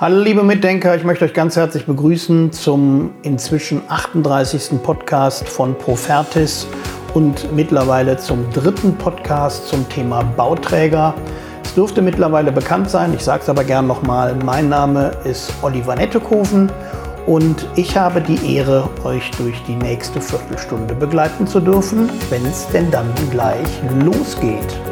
Hallo liebe Mitdenker, ich möchte euch ganz herzlich begrüßen zum inzwischen 38. Podcast von Profertis und mittlerweile zum dritten Podcast zum Thema Bauträger. Es dürfte mittlerweile bekannt sein, ich sage es aber gern nochmal, mein Name ist Oliver Nettekoven und ich habe die Ehre, euch durch die nächste Viertelstunde begleiten zu dürfen, wenn es denn dann gleich losgeht.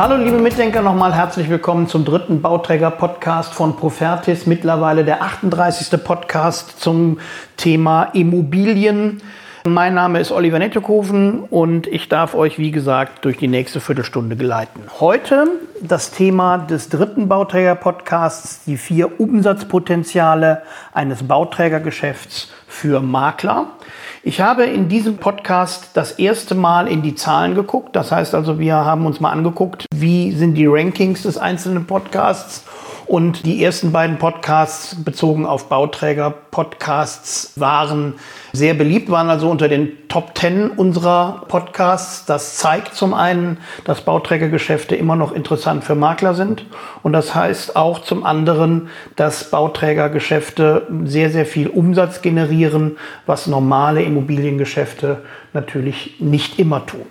Hallo liebe Mitdenker, nochmal herzlich willkommen zum dritten Bauträger-Podcast von Profertis, mittlerweile der 38. Podcast zum Thema Immobilien. Mein Name ist Oliver Nettekoven und ich darf euch, wie gesagt, durch die nächste Viertelstunde geleiten. Heute das Thema des dritten Bauträger-Podcasts, die vier Umsatzpotenziale eines Bauträgergeschäfts für Makler. Ich habe in diesem Podcast das erste Mal in die Zahlen geguckt. Das heißt also, wir haben uns mal angeguckt, wie sind die Rankings des einzelnen Podcasts und die ersten beiden Podcasts bezogen auf Bauträger-Podcasts waren sehr beliebt, waren also unter den Top Ten unserer Podcasts. Das zeigt zum einen, dass Bauträgergeschäfte immer noch interessant für Makler sind. Und das heißt auch zum anderen, dass Bauträgergeschäfte sehr, sehr viel Umsatz generieren, was normale Immobiliengeschäfte natürlich nicht immer tun.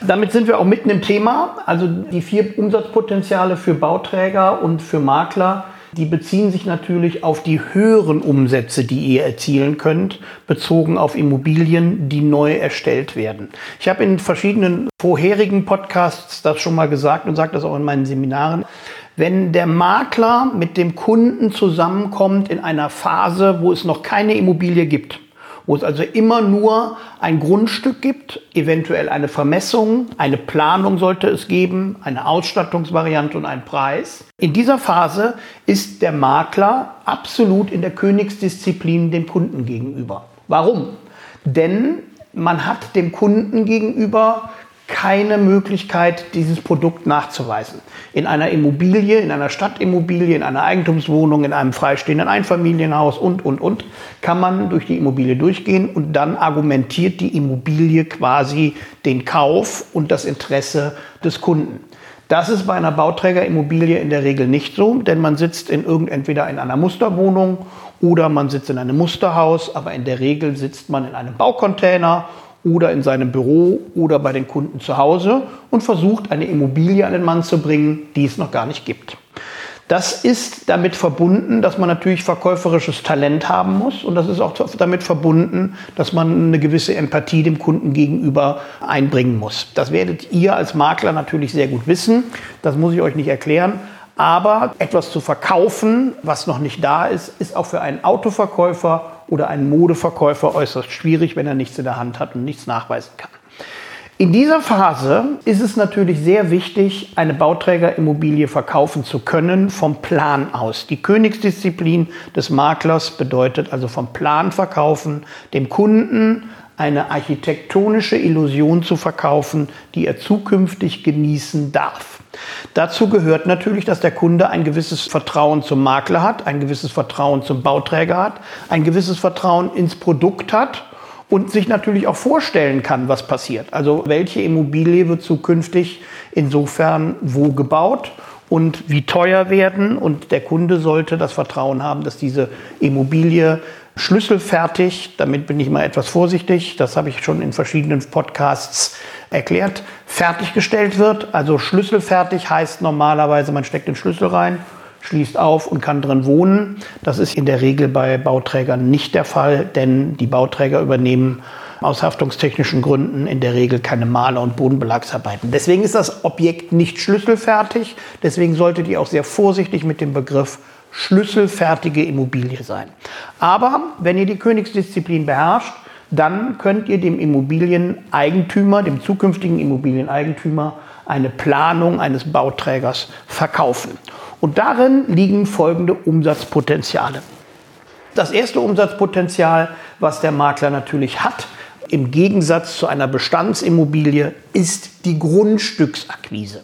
Damit sind wir auch mitten im Thema. Also die vier Umsatzpotenziale für Bauträger und für Makler, die beziehen sich natürlich auf die höheren Umsätze, die ihr erzielen könnt, bezogen auf Immobilien, die neu erstellt werden. Ich habe in verschiedenen vorherigen Podcasts das schon mal gesagt und sage das auch in meinen Seminaren. Wenn der Makler mit dem Kunden zusammenkommt in einer Phase, wo es noch keine Immobilie gibt, wo es also immer nur ein Grundstück gibt, eventuell eine Vermessung, eine Planung sollte es geben, eine Ausstattungsvariante und einen Preis. In dieser Phase ist der Makler absolut in der Königsdisziplin dem Kunden gegenüber. Warum? Denn man hat dem Kunden gegenüber keine Möglichkeit, dieses Produkt nachzuweisen. In einer Immobilie, in einer Stadtimmobilie, in einer Eigentumswohnung, in einem freistehenden Einfamilienhaus und, und, und, kann man durch die Immobilie durchgehen und dann argumentiert die Immobilie quasi den Kauf und das Interesse des Kunden. Das ist bei einer Bauträgerimmobilie in der Regel nicht so, denn man sitzt in irgend entweder in einer Musterwohnung oder man sitzt in einem Musterhaus, aber in der Regel sitzt man in einem Baucontainer oder in seinem Büro oder bei den Kunden zu Hause und versucht, eine Immobilie an den Mann zu bringen, die es noch gar nicht gibt. Das ist damit verbunden, dass man natürlich verkäuferisches Talent haben muss und das ist auch damit verbunden, dass man eine gewisse Empathie dem Kunden gegenüber einbringen muss. Das werdet ihr als Makler natürlich sehr gut wissen, das muss ich euch nicht erklären. Aber etwas zu verkaufen, was noch nicht da ist, ist auch für einen Autoverkäufer oder einen Modeverkäufer äußerst schwierig, wenn er nichts in der Hand hat und nichts nachweisen kann. In dieser Phase ist es natürlich sehr wichtig, eine Bauträgerimmobilie verkaufen zu können vom Plan aus. Die Königsdisziplin des Maklers bedeutet also vom Plan verkaufen, dem Kunden eine architektonische Illusion zu verkaufen, die er zukünftig genießen darf. Dazu gehört natürlich, dass der Kunde ein gewisses Vertrauen zum Makler hat, ein gewisses Vertrauen zum Bauträger hat, ein gewisses Vertrauen ins Produkt hat und sich natürlich auch vorstellen kann, was passiert. Also welche Immobilie wird zukünftig insofern wo gebaut und wie teuer werden. Und der Kunde sollte das Vertrauen haben, dass diese Immobilie schlüsselfertig, damit bin ich mal etwas vorsichtig, das habe ich schon in verschiedenen Podcasts erklärt, fertiggestellt wird. Also schlüsselfertig heißt normalerweise, man steckt den Schlüssel rein, schließt auf und kann drin wohnen. Das ist in der Regel bei Bauträgern nicht der Fall, denn die Bauträger übernehmen aus haftungstechnischen Gründen in der Regel keine Maler- und Bodenbelagsarbeiten. Deswegen ist das Objekt nicht schlüsselfertig. Deswegen solltet ihr auch sehr vorsichtig mit dem Begriff schlüsselfertige Immobilie sein. Aber wenn ihr die Königsdisziplin beherrscht, dann könnt ihr dem Immobilieneigentümer, dem zukünftigen Immobilieneigentümer, eine Planung eines Bauträgers verkaufen. Und darin liegen folgende Umsatzpotenziale. Das erste Umsatzpotenzial, was der Makler natürlich hat, im Gegensatz zu einer Bestandsimmobilie ist die Grundstücksakquise.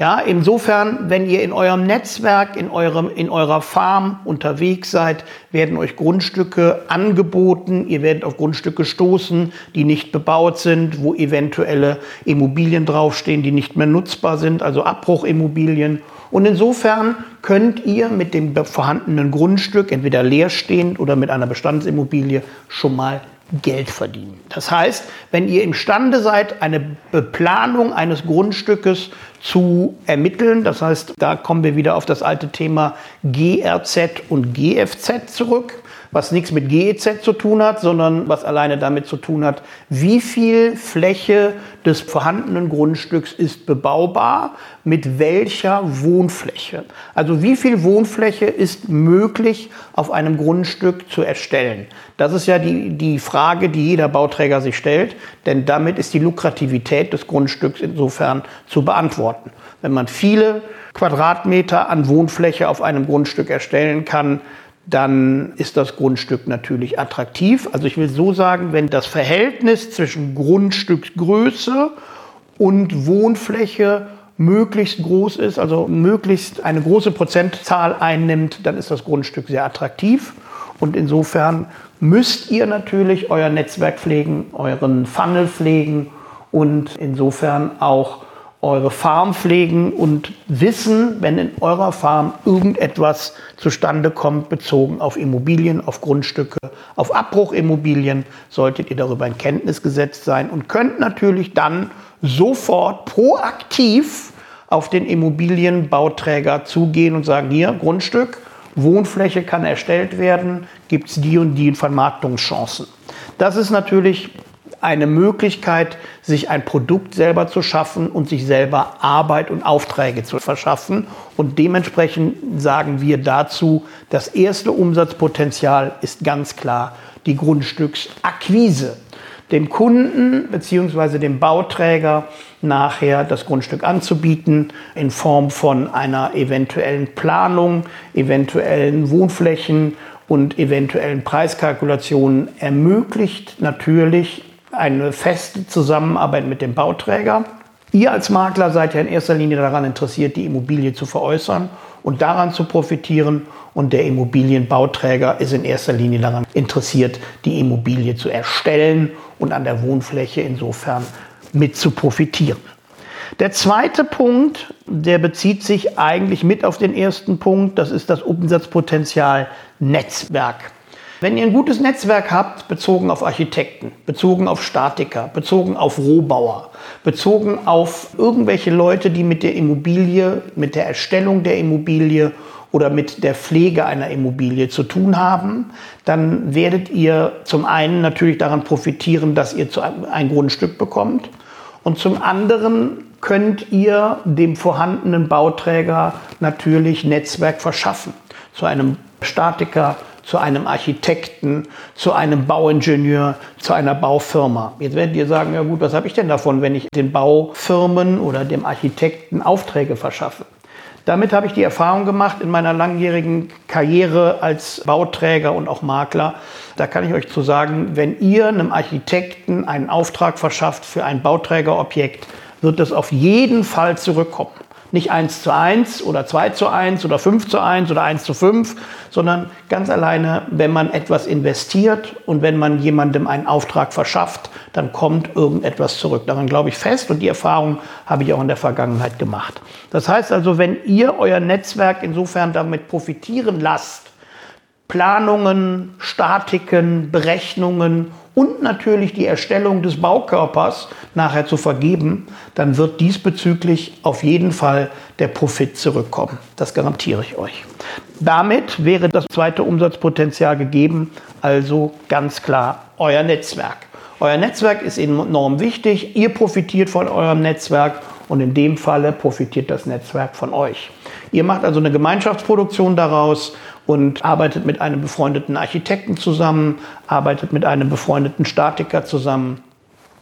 Ja, insofern, wenn ihr in eurem Netzwerk, in, eurem, in eurer Farm unterwegs seid, werden euch Grundstücke angeboten. Ihr werdet auf Grundstücke stoßen, die nicht bebaut sind, wo eventuelle Immobilien draufstehen, die nicht mehr nutzbar sind, also Abbruchimmobilien. Und insofern könnt ihr mit dem vorhandenen Grundstück, entweder leerstehend oder mit einer Bestandsimmobilie, schon mal Geld verdienen. Das heißt, wenn ihr imstande seid, eine Beplanung eines Grundstückes zu ermitteln, das heißt, da kommen wir wieder auf das alte Thema GRZ und GFZ zurück, was nichts mit GEZ zu tun hat, sondern was alleine damit zu tun hat, wie viel Fläche des vorhandenen Grundstücks ist bebaubar, mit welcher Wohnfläche. Also wie viel Wohnfläche ist möglich auf einem Grundstück zu erstellen. Das ist ja die, die Frage, die jeder Bauträger sich stellt, denn damit ist die Lukrativität des Grundstücks insofern zu beantworten. Wenn man viele Quadratmeter an Wohnfläche auf einem Grundstück erstellen kann, dann ist das Grundstück natürlich attraktiv. Also ich will so sagen, wenn das Verhältnis zwischen Grundstücksgröße und Wohnfläche möglichst groß ist, also möglichst eine große Prozentzahl einnimmt, dann ist das Grundstück sehr attraktiv. Und insofern müsst ihr natürlich euer Netzwerk pflegen, euren Funnel pflegen und insofern auch eure Farm pflegen und wissen, wenn in eurer Farm irgendetwas zustande kommt, bezogen auf Immobilien, auf Grundstücke, auf Abbruchimmobilien, solltet ihr darüber in Kenntnis gesetzt sein und könnt natürlich dann sofort proaktiv auf den Immobilienbauträger zugehen und sagen, hier, Grundstück, Wohnfläche kann erstellt werden, gibt es die und die Vermarktungschancen. Das ist natürlich eine Möglichkeit, sich ein Produkt selber zu schaffen und sich selber Arbeit und Aufträge zu verschaffen. Und dementsprechend sagen wir dazu, das erste Umsatzpotenzial ist ganz klar die Grundstücksakquise. Dem Kunden bzw. dem Bauträger nachher das Grundstück anzubieten in Form von einer eventuellen Planung, eventuellen Wohnflächen und eventuellen Preiskalkulationen ermöglicht natürlich eine feste Zusammenarbeit mit dem Bauträger. Ihr als Makler seid ja in erster Linie daran interessiert, die Immobilie zu veräußern und daran zu profitieren. Und der Immobilienbauträger ist in erster Linie daran interessiert, die Immobilie zu erstellen und an der Wohnfläche insofern mit zu profitieren. Der zweite Punkt, der bezieht sich eigentlich mit auf den ersten Punkt, das ist das Umsatzpotenzial Netzwerk. Wenn ihr ein gutes Netzwerk habt, bezogen auf Architekten, bezogen auf Statiker, bezogen auf Rohbauer, bezogen auf irgendwelche Leute, die mit der Immobilie, mit der Erstellung der Immobilie oder mit der Pflege einer Immobilie zu tun haben, dann werdet ihr zum einen natürlich daran profitieren, dass ihr ein Grundstück bekommt und zum anderen könnt ihr dem vorhandenen Bauträger natürlich Netzwerk verschaffen. Zu einem Statiker, zu einem Architekten, zu einem Bauingenieur, zu einer Baufirma. Jetzt werdet ihr sagen, ja gut, was habe ich denn davon, wenn ich den Baufirmen oder dem Architekten Aufträge verschaffe? Damit habe ich die Erfahrung gemacht in meiner langjährigen Karriere als Bauträger und auch Makler. Da kann ich euch zu sagen, wenn ihr einem Architekten einen Auftrag verschafft für ein Bauträgerobjekt, wird es auf jeden Fall zurückkommen nicht 1 zu 1 oder 2 zu 1 oder 5 zu 1 oder 1 zu 5, sondern ganz alleine, wenn man etwas investiert und wenn man jemandem einen Auftrag verschafft, dann kommt irgendetwas zurück. Daran glaube ich fest und die Erfahrung habe ich auch in der Vergangenheit gemacht. Das heißt also, wenn ihr euer Netzwerk insofern damit profitieren lasst, Planungen, Statiken, Berechnungen und natürlich die Erstellung des Baukörpers nachher zu vergeben, dann wird diesbezüglich auf jeden Fall der Profit zurückkommen. Das garantiere ich euch. Damit wäre das zweite Umsatzpotenzial gegeben, also ganz klar euer Netzwerk. Euer Netzwerk ist enorm wichtig, ihr profitiert von eurem Netzwerk und in dem Falle profitiert das Netzwerk von euch. Ihr macht also eine Gemeinschaftsproduktion daraus und arbeitet mit einem befreundeten Architekten zusammen, arbeitet mit einem befreundeten Statiker zusammen,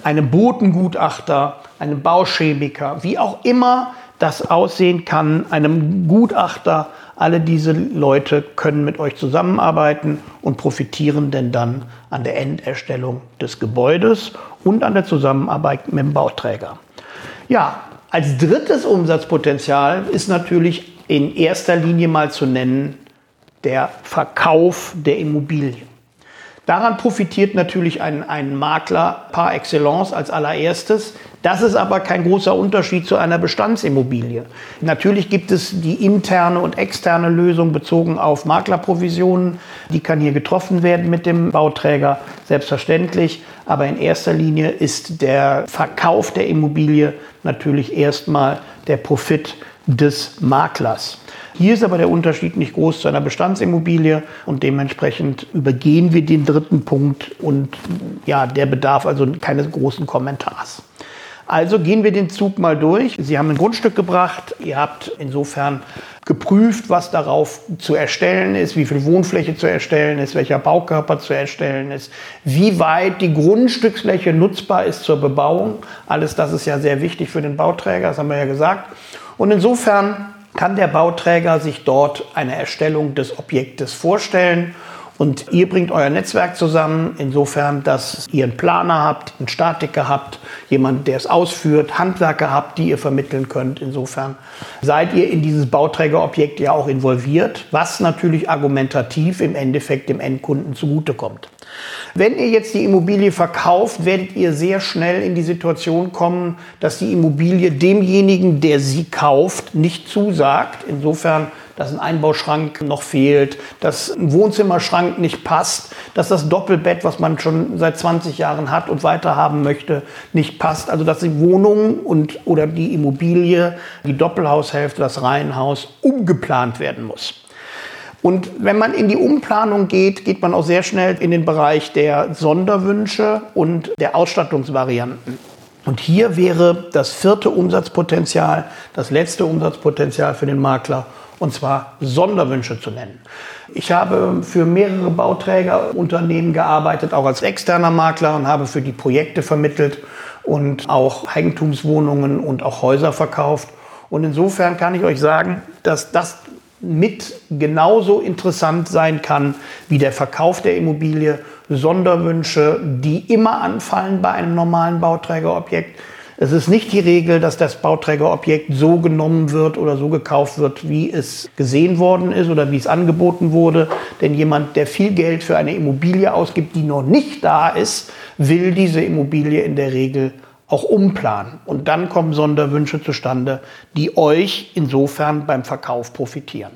einem Bodengutachter, einem Bauchemiker, wie auch immer das aussehen kann, einem Gutachter, Alle diese Leute können mit euch zusammenarbeiten und profitieren denn dann an der Enderstellung des Gebäudes und an der Zusammenarbeit mit dem Bauträger. Ja, als drittes Umsatzpotenzial ist natürlich in erster Linie mal zu nennen der Verkauf der Immobilie. Daran profitiert natürlich ein, ein Makler par excellence als allererstes. Das ist aber kein großer Unterschied zu einer Bestandsimmobilie. Natürlich gibt es die interne und externe Lösung bezogen auf Maklerprovisionen. Die kann hier getroffen werden mit dem Bauträger, selbstverständlich. Aber in erster Linie ist der Verkauf der Immobilie natürlich erstmal der Profit des Maklers. Hier ist aber der Unterschied nicht groß zu einer Bestandsimmobilie und dementsprechend übergehen wir den dritten Punkt und ja, der bedarf also keines großen Kommentars. Also gehen wir den Zug mal durch. Sie haben ein Grundstück gebracht. Ihr habt insofern geprüft, was darauf zu erstellen ist, wie viel Wohnfläche zu erstellen ist, welcher Baukörper zu erstellen ist, wie weit die Grundstücksfläche nutzbar ist zur Bebauung. Alles das ist ja sehr wichtig für den Bauträger, das haben wir ja gesagt. Und insofern kann der Bauträger sich dort eine Erstellung des Objektes vorstellen. Und ihr bringt euer Netzwerk zusammen, insofern, dass ihr einen Planer habt, einen Statiker habt, jemand, der es ausführt, Handwerker habt, die ihr vermitteln könnt. Insofern seid ihr in dieses Bauträgerobjekt ja auch involviert, was natürlich argumentativ im Endeffekt dem Endkunden zugutekommt. Wenn ihr jetzt die Immobilie verkauft, werdet ihr sehr schnell in die Situation kommen, dass die Immobilie demjenigen, der sie kauft, nicht zusagt. Insofern, dass ein Einbauschrank noch fehlt, dass ein Wohnzimmerschrank nicht passt, dass das Doppelbett, was man schon seit 20 Jahren hat und weiter haben möchte, nicht passt. Also dass die Wohnung und oder die Immobilie, die Doppelhaushälfte, das Reihenhaus umgeplant werden muss. Und wenn man in die Umplanung geht, geht man auch sehr schnell in den Bereich der Sonderwünsche und der Ausstattungsvarianten. Und hier wäre das vierte Umsatzpotenzial, das letzte Umsatzpotenzial für den Makler, und zwar Sonderwünsche zu nennen. Ich habe für mehrere Bauträgerunternehmen gearbeitet, auch als externer Makler und habe für die Projekte vermittelt und auch Eigentumswohnungen und auch Häuser verkauft. Und insofern kann ich euch sagen, dass das mit genauso interessant sein kann wie der Verkauf der Immobilie, Sonderwünsche, die immer anfallen bei einem normalen Bauträgerobjekt. Es ist nicht die Regel, dass das Bauträgerobjekt so genommen wird oder so gekauft wird, wie es gesehen worden ist oder wie es angeboten wurde. Denn jemand, der viel Geld für eine Immobilie ausgibt, die noch nicht da ist, will diese Immobilie in der Regel auch umplanen. Und dann kommen Sonderwünsche zustande, die euch insofern beim Verkauf profitieren.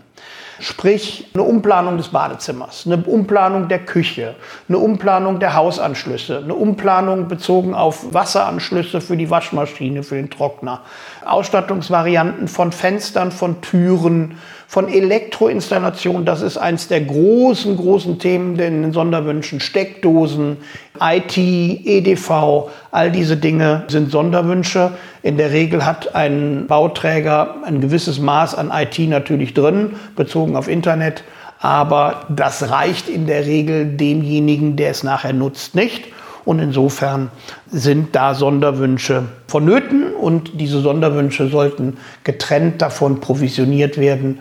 Sprich, eine Umplanung des Badezimmers, eine Umplanung der Küche, eine Umplanung der Hausanschlüsse, eine Umplanung bezogen auf Wasseranschlüsse für die Waschmaschine, für den Trockner, Ausstattungsvarianten von Fenstern, von Türen, von Elektroinstallation. Das ist eins der großen, großen Themen in den Sonderwünschen. Steckdosen, IT, EDV, all diese Dinge sind Sonderwünsche. In der Regel hat ein Bauträger ein gewisses Maß an IT natürlich drin, bezogen auf Internet. Aber das reicht in der Regel demjenigen, der es nachher nutzt, nicht. Und insofern sind da Sonderwünsche vonnöten und diese Sonderwünsche sollten getrennt davon provisioniert werden,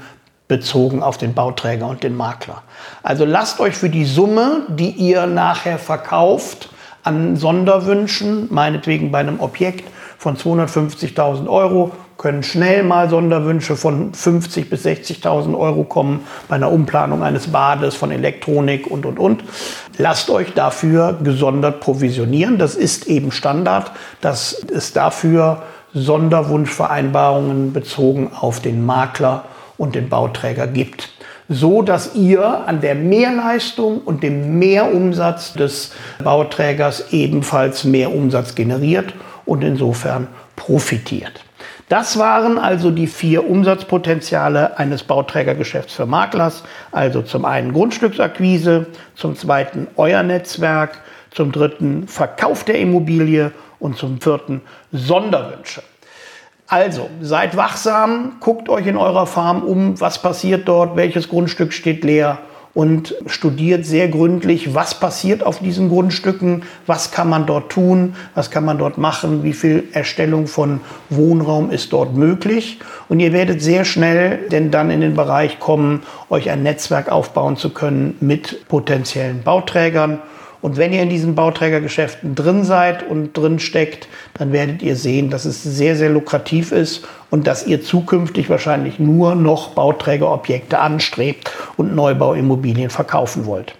bezogen auf den Bauträger und den Makler. Also lasst euch für die Summe, die ihr nachher verkauft, an Sonderwünschen, meinetwegen bei einem Objekt von 250.000 Euro, können schnell mal Sonderwünsche von 50.000 bis 60.000 Euro kommen bei einer Umplanung eines Bades, von Elektronik und, und, und. Lasst euch dafür gesondert provisionieren. Das ist eben Standard, dass es dafür Sonderwunschvereinbarungen bezogen auf den Makler und den Bauträger gibt. So dass ihr an der Mehrleistung und dem Mehrumsatz des Bauträgers ebenfalls mehr Umsatz generiert und insofern profitiert. Das waren also die vier Umsatzpotenziale eines Bauträgergeschäfts für Maklers. Also zum einen Grundstücksakquise, zum zweiten euer Netzwerk, zum dritten Verkauf der Immobilie und zum vierten Sonderwünsche. Also, seid wachsam, guckt euch in eurer Farm um, was passiert dort, welches Grundstück steht leer und studiert sehr gründlich, was passiert auf diesen Grundstücken, was kann man dort tun, was kann man dort machen, wie viel Erstellung von Wohnraum ist dort möglich. Und ihr werdet sehr schnell denn dann in den Bereich kommen, euch ein Netzwerk aufbauen zu können mit potenziellen Bauträgern und wenn ihr in diesen Bauträgergeschäften drin seid und drin steckt, dann werdet ihr sehen, dass es sehr, sehr lukrativ ist und dass ihr zukünftig wahrscheinlich nur noch Bauträgerobjekte anstrebt und Neubauimmobilien verkaufen wollt.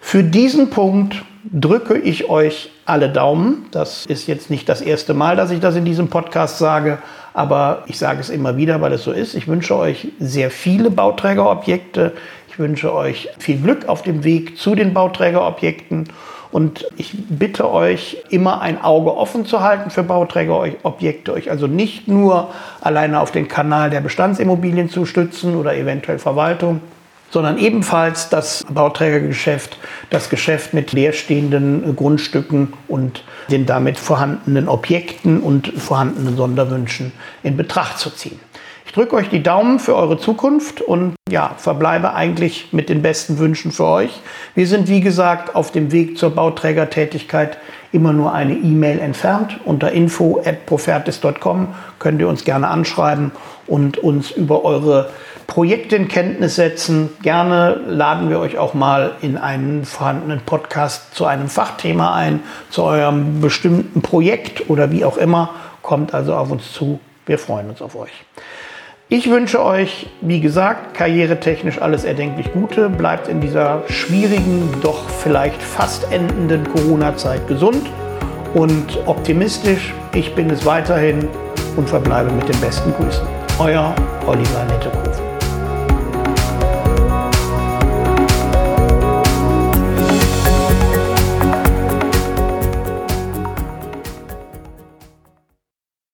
Für diesen Punkt drücke ich euch alle Daumen. Das ist jetzt nicht das erste Mal, dass ich das in diesem Podcast sage, aber ich sage es immer wieder, weil es so ist. Ich wünsche euch sehr viele Bauträgerobjekte. Ich wünsche euch viel Glück auf dem Weg zu den Bauträgerobjekten und ich bitte euch, immer ein Auge offen zu halten für Bauträgerobjekte, euch also nicht nur alleine auf den Kanal der Bestandsimmobilien zu stützen oder eventuell Verwaltung, sondern ebenfalls das Bauträgergeschäft, das Geschäft mit leerstehenden Grundstücken und den damit vorhandenen Objekten und vorhandenen Sonderwünschen in Betracht zu ziehen. Ich drücke euch die Daumen für eure Zukunft und ja, verbleibe eigentlich mit den besten Wünschen für euch. Wir sind, wie gesagt, auf dem Weg zur Bauträgertätigkeit immer nur eine E-Mail entfernt. Unter info.profertis.com könnt ihr uns gerne anschreiben und uns über eure Projekte in Kenntnis setzen. Gerne laden wir euch auch mal in einen vorhandenen Podcast zu einem Fachthema ein, zu eurem bestimmten Projekt oder wie auch immer. Kommt also auf uns zu. Wir freuen uns auf euch. Ich wünsche euch, wie gesagt, karrieretechnisch alles erdenklich Gute. Bleibt in dieser schwierigen, doch vielleicht fast endenden Corona-Zeit gesund und optimistisch. Ich bin es weiterhin und verbleibe mit den besten Grüßen. Euer Oliver Nettekofen.